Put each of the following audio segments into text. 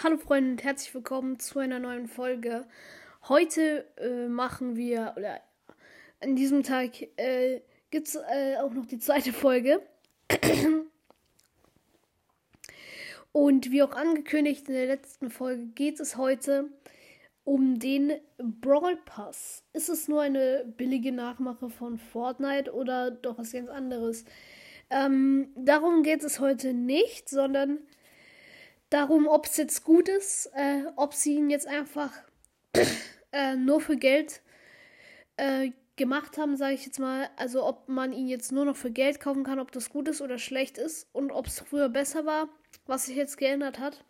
Hallo Freunde und herzlich willkommen zu einer neuen Folge. Heute äh, machen wir, oder an diesem Tag äh, gibt es äh, auch noch die zweite Folge. Und wie auch angekündigt in der letzten Folge geht es heute um den Brawl Pass. Ist es nur eine billige Nachmache von Fortnite oder doch was ganz anderes? Ähm, darum geht es heute nicht, sondern darum, ob es jetzt gut ist, äh, ob sie ihn jetzt einfach äh, nur für Geld äh, gemacht haben, sage ich jetzt mal. Also ob man ihn jetzt nur noch für Geld kaufen kann, ob das gut ist oder schlecht ist und ob es früher besser war, was sich jetzt geändert hat.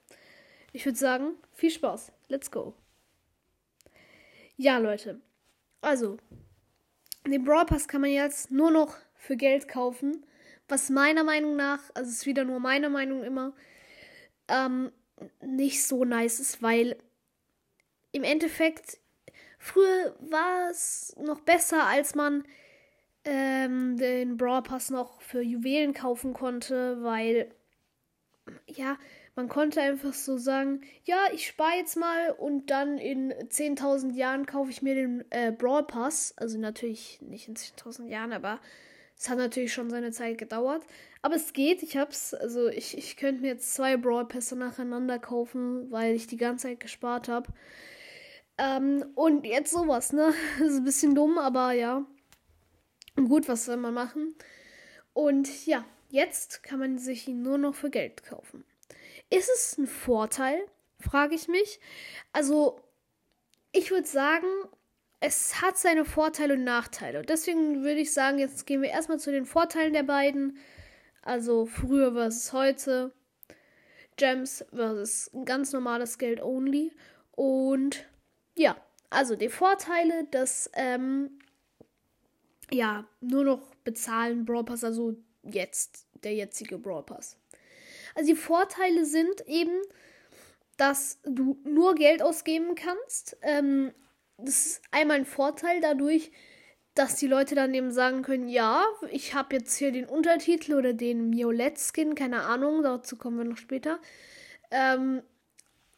Ich würde sagen, viel Spaß. Let's go. Ja, Leute. Also, den Brawl Pass kann man jetzt nur noch für Geld kaufen. Was meiner Meinung nach, also ist wieder nur meine Meinung immer, ähm, nicht so nice ist, weil im Endeffekt früher war es noch besser, als man ähm, den Brawl Pass noch für Juwelen kaufen konnte, weil ja, man konnte einfach so sagen, ja, ich spare jetzt mal und dann in 10.000 Jahren kaufe ich mir den äh, Brawl Pass. Also natürlich nicht in 10.000 Jahren, aber es hat natürlich schon seine Zeit gedauert. Aber es geht, ich hab's, also ich, ich könnte mir jetzt zwei Brawl Pässe nacheinander kaufen, weil ich die ganze Zeit gespart habe. Ähm, und jetzt sowas, ne? Das ist ein bisschen dumm, aber ja. Gut, was soll man machen? Und ja, jetzt kann man sich ihn nur noch für Geld kaufen. Ist es ein Vorteil? Frage ich mich. Also, ich würde sagen, es hat seine Vorteile und Nachteile. deswegen würde ich sagen, jetzt gehen wir erstmal zu den Vorteilen der beiden. Also früher versus heute. Gems versus ganz normales Geld only. Und ja, also die Vorteile, dass ähm, ja nur noch bezahlen Brawl Pass, also jetzt der jetzige Brawl Pass. Also die Vorteile sind eben, dass du nur Geld ausgeben kannst. Ähm, das ist einmal ein Vorteil dadurch, dass die Leute dann eben sagen können, ja, ich habe jetzt hier den Untertitel oder den Violett-Skin, keine Ahnung, dazu kommen wir noch später. Ähm,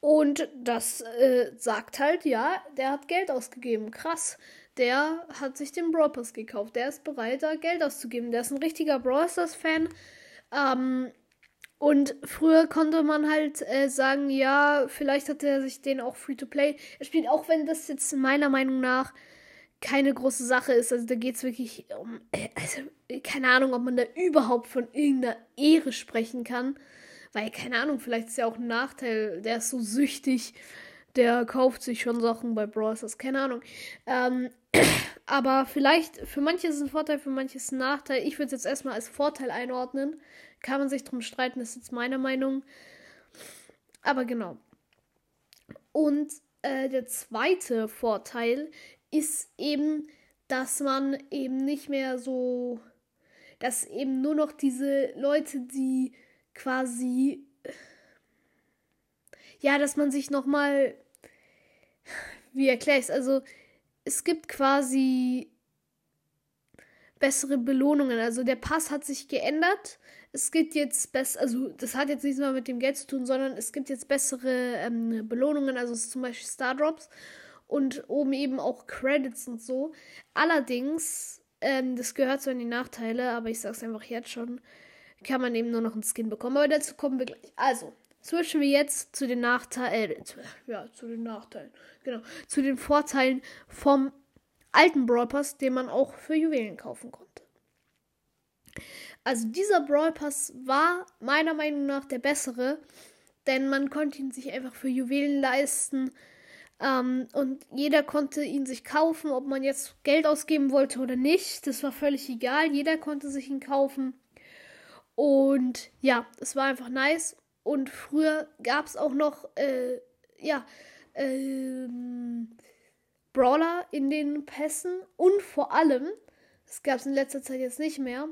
und das äh, sagt halt, ja, der hat Geld ausgegeben. Krass. Der hat sich den Brawl Pass gekauft. Der ist bereit, da Geld auszugeben. Der ist ein richtiger Brawl Stars-Fan. Ähm, und früher konnte man halt äh, sagen, ja, vielleicht hat er sich den auch free to play. Er spielt, auch wenn das jetzt meiner Meinung nach keine große Sache ist. Also da geht es wirklich um. Äh, also, keine Ahnung, ob man da überhaupt von irgendeiner Ehre sprechen kann. Weil, keine Ahnung, vielleicht ist ja auch ein Nachteil. Der ist so süchtig, der kauft sich schon Sachen bei Brawl. Keine Ahnung. Ähm, aber vielleicht, für manche ist es ein Vorteil, für manche ist es ein Nachteil. Ich würde es jetzt erstmal als Vorteil einordnen. Kann man sich drum streiten, ist jetzt meine Meinung. Aber genau. Und äh, der zweite Vorteil ist eben, dass man eben nicht mehr so, dass eben nur noch diese Leute, die quasi, ja, dass man sich nochmal, wie erkläre ich es, also es gibt quasi bessere Belohnungen. Also der Pass hat sich geändert. Es gibt jetzt besser, also das hat jetzt nichts mehr mit dem Geld zu tun, sondern es gibt jetzt bessere ähm, Belohnungen, also zum Beispiel Star Drops und oben eben auch Credits und so. Allerdings, ähm, das gehört so in die Nachteile, aber ich sag's einfach jetzt schon, kann man eben nur noch einen Skin bekommen. Aber dazu kommen wir gleich. Also, switchen wir jetzt zu den Nachteilen, äh, ja, zu den Nachteilen, genau, zu den Vorteilen vom alten Brawl Pass, den man auch für Juwelen kaufen konnte. Also dieser Brawl Pass war meiner Meinung nach der bessere, denn man konnte ihn sich einfach für Juwelen leisten ähm, und jeder konnte ihn sich kaufen, ob man jetzt Geld ausgeben wollte oder nicht. Das war völlig egal. Jeder konnte sich ihn kaufen. Und ja, es war einfach nice. Und früher gab es auch noch, äh, ja, ähm, Brawler in den Pässen und vor allem, das gab es in letzter Zeit jetzt nicht mehr,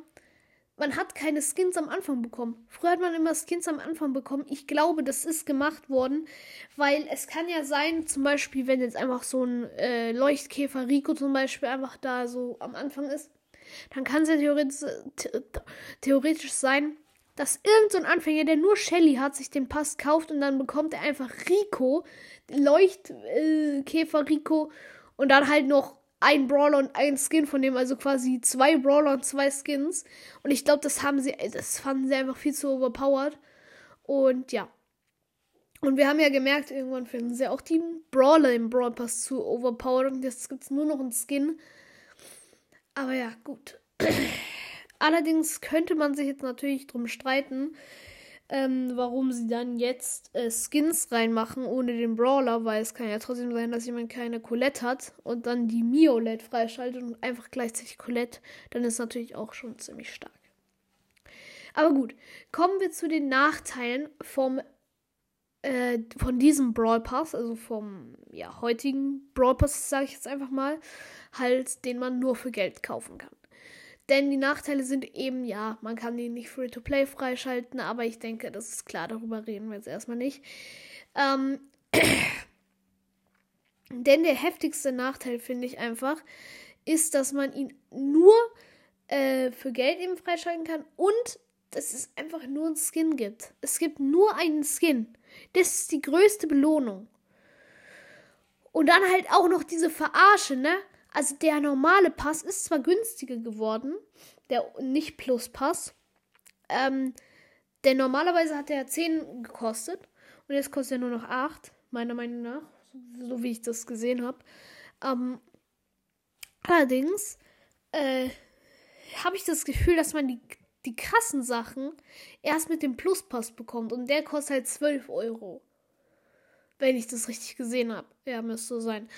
man hat keine Skins am Anfang bekommen. Früher hat man immer Skins am Anfang bekommen. Ich glaube, das ist gemacht worden, weil es kann ja sein, zum Beispiel, wenn jetzt einfach so ein äh, Leuchtkäfer Rico zum Beispiel einfach da so am Anfang ist, dann kann es ja theoretisch, theoretisch sein, dass irgendein so Anfänger, der nur Shelly hat, sich den Pass kauft und dann bekommt er einfach Rico, Leuchtkäfer äh, Rico und dann halt noch ein Brawler und ein Skin von dem, also quasi zwei Brawler und zwei Skins. Und ich glaube, das haben sie, das fanden sie einfach viel zu overpowered. Und ja. Und wir haben ja gemerkt, irgendwann finden sie auch die Brawler im Brawl Pass zu overpowered. Und jetzt gibt es nur noch einen Skin. Aber ja, gut. Allerdings könnte man sich jetzt natürlich drum streiten, ähm, warum sie dann jetzt äh, Skins reinmachen ohne den Brawler, weil es kann ja trotzdem sein, dass jemand keine Colette hat und dann die Miolet freischaltet und einfach gleichzeitig Colette, dann ist natürlich auch schon ziemlich stark. Aber gut, kommen wir zu den Nachteilen vom äh, von diesem Brawl Pass, also vom ja, heutigen Brawl Pass, sage ich jetzt einfach mal, halt, den man nur für Geld kaufen kann. Denn die Nachteile sind eben, ja, man kann die nicht Free-to-Play freischalten, aber ich denke, das ist klar, darüber reden wir jetzt erstmal nicht. Ähm, denn der heftigste Nachteil, finde ich einfach, ist, dass man ihn nur äh, für Geld eben freischalten kann und dass es einfach nur einen Skin gibt. Es gibt nur einen Skin. Das ist die größte Belohnung. Und dann halt auch noch diese Verarsche, ne? Also der normale Pass ist zwar günstiger geworden, der nicht Plus Pass. Ähm, denn normalerweise hat der 10 gekostet und jetzt kostet er nur noch 8, meiner Meinung nach, so wie ich das gesehen habe. Ähm, allerdings äh, habe ich das Gefühl, dass man die, die krassen Sachen erst mit dem Pluspass bekommt und der kostet halt 12 Euro. Wenn ich das richtig gesehen habe. Ja, müsste so sein.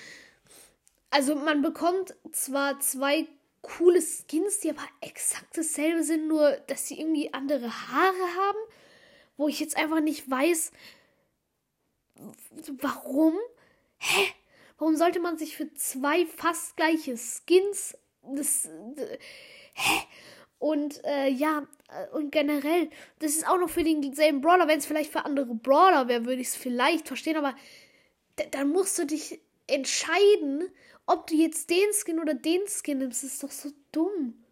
Also man bekommt zwar zwei coole Skins, die aber exakt dasselbe sind, nur dass sie irgendwie andere Haare haben, wo ich jetzt einfach nicht weiß, warum. Hä? Warum sollte man sich für zwei fast gleiche Skins das, hä? Und äh, ja, äh, und generell, das ist auch noch für denselben Brawler. Wenn es vielleicht für andere Brawler wäre, würde ich es vielleicht verstehen, aber dann musst du dich entscheiden, ob du jetzt den Skin oder den Skin nimmst, ist doch so dumm.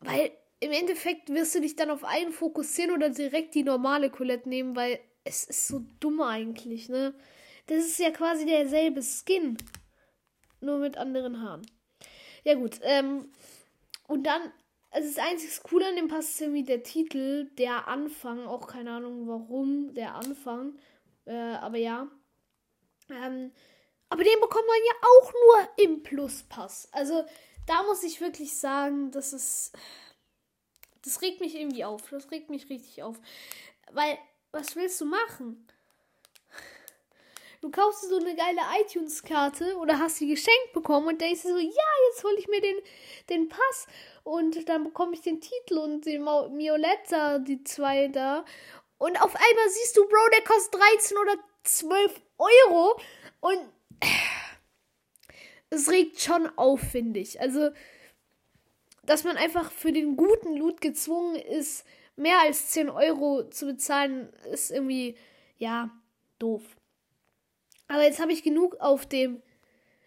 Weil im Endeffekt wirst du dich dann auf einen fokussieren oder direkt die normale Colette nehmen, weil es ist so dumm eigentlich, ne? Das ist ja quasi derselbe Skin. Nur mit anderen Haaren. Ja, gut. Ähm, und dann, also das einzige Coole an dem Pass ist irgendwie der Titel, der Anfang. Auch keine Ahnung warum, der Anfang. Äh, aber ja. Ähm, aber den bekommt man ja auch nur im Pluspass. Also da muss ich wirklich sagen, das ist. Das regt mich irgendwie auf. Das regt mich richtig auf. Weil, was willst du machen? Du kaufst dir so eine geile iTunes-Karte oder hast sie geschenkt bekommen und denkst dir so, ja, jetzt hole ich mir den, den Pass und dann bekomme ich den Titel und den Mioletta, die zwei da. Und auf einmal siehst du, Bro, der kostet 13 oder 12 Euro und es regt schon auf, finde ich. Also, dass man einfach für den guten Loot gezwungen ist, mehr als 10 Euro zu bezahlen, ist irgendwie, ja, doof. Aber jetzt habe ich genug auf dem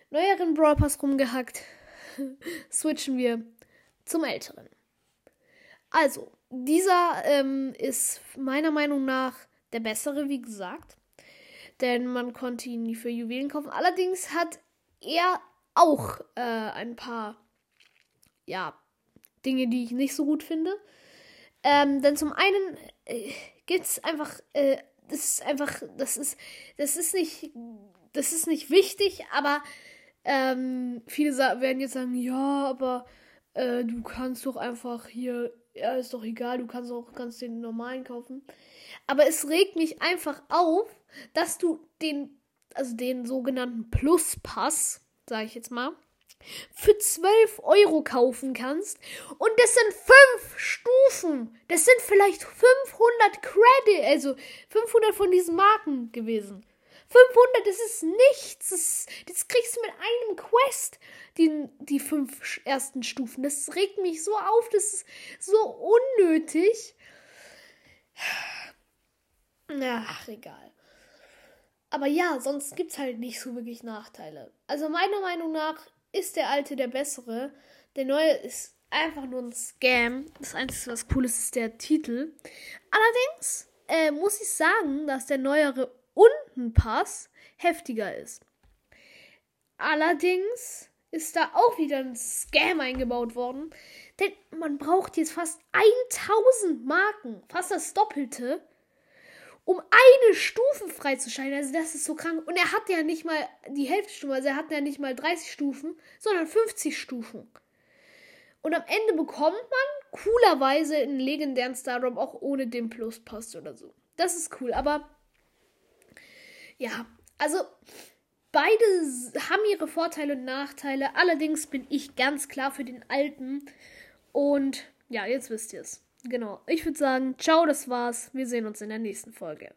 neueren Brawl Pass rumgehackt. Switchen wir zum älteren. Also, dieser ähm, ist meiner Meinung nach der bessere, wie gesagt denn man konnte ihn nie für Juwelen kaufen. Allerdings hat er auch äh, ein paar, ja, Dinge, die ich nicht so gut finde. Ähm, denn zum einen äh, gibt es einfach, äh, das ist einfach, das ist, das ist nicht, das ist nicht wichtig, aber ähm, viele werden jetzt sagen, ja, aber äh, du kannst doch einfach hier, ja, ist doch egal, du kannst auch ganz den normalen kaufen. Aber es regt mich einfach auf, dass du den, also den sogenannten Pluspass, sage ich jetzt mal, für 12 Euro kaufen kannst. Und das sind fünf Stufen. Das sind vielleicht 500 Credit, also 500 von diesen Marken gewesen. 500, das ist nichts. Das, das kriegst du mit einem Quest, die, die fünf ersten Stufen. Das regt mich so auf, das ist so unnötig. Ach, egal. Aber ja, sonst gibt's halt nicht so wirklich Nachteile. Also meiner Meinung nach ist der alte der bessere. Der neue ist einfach nur ein Scam. Das Einzige, was cool ist, ist der Titel. Allerdings äh, muss ich sagen, dass der neuere Untenpass heftiger ist. Allerdings ist da auch wieder ein Scam eingebaut worden. Denn man braucht jetzt fast 1000 Marken, fast das Doppelte, um eine Stufe freizuschalten. Also das ist so krank. Und er hat ja nicht mal die Hälfte Stufen, also er hat ja nicht mal 30 Stufen, sondern 50 Stufen. Und am Ende bekommt man coolerweise einen legendären Stardrop auch ohne den Plus Post oder so. Das ist cool, aber ja, also beide haben ihre Vorteile und Nachteile. Allerdings bin ich ganz klar für den alten. Und ja, jetzt wisst ihr es. Genau. Ich würde sagen, ciao, das war's. Wir sehen uns in der nächsten Folge.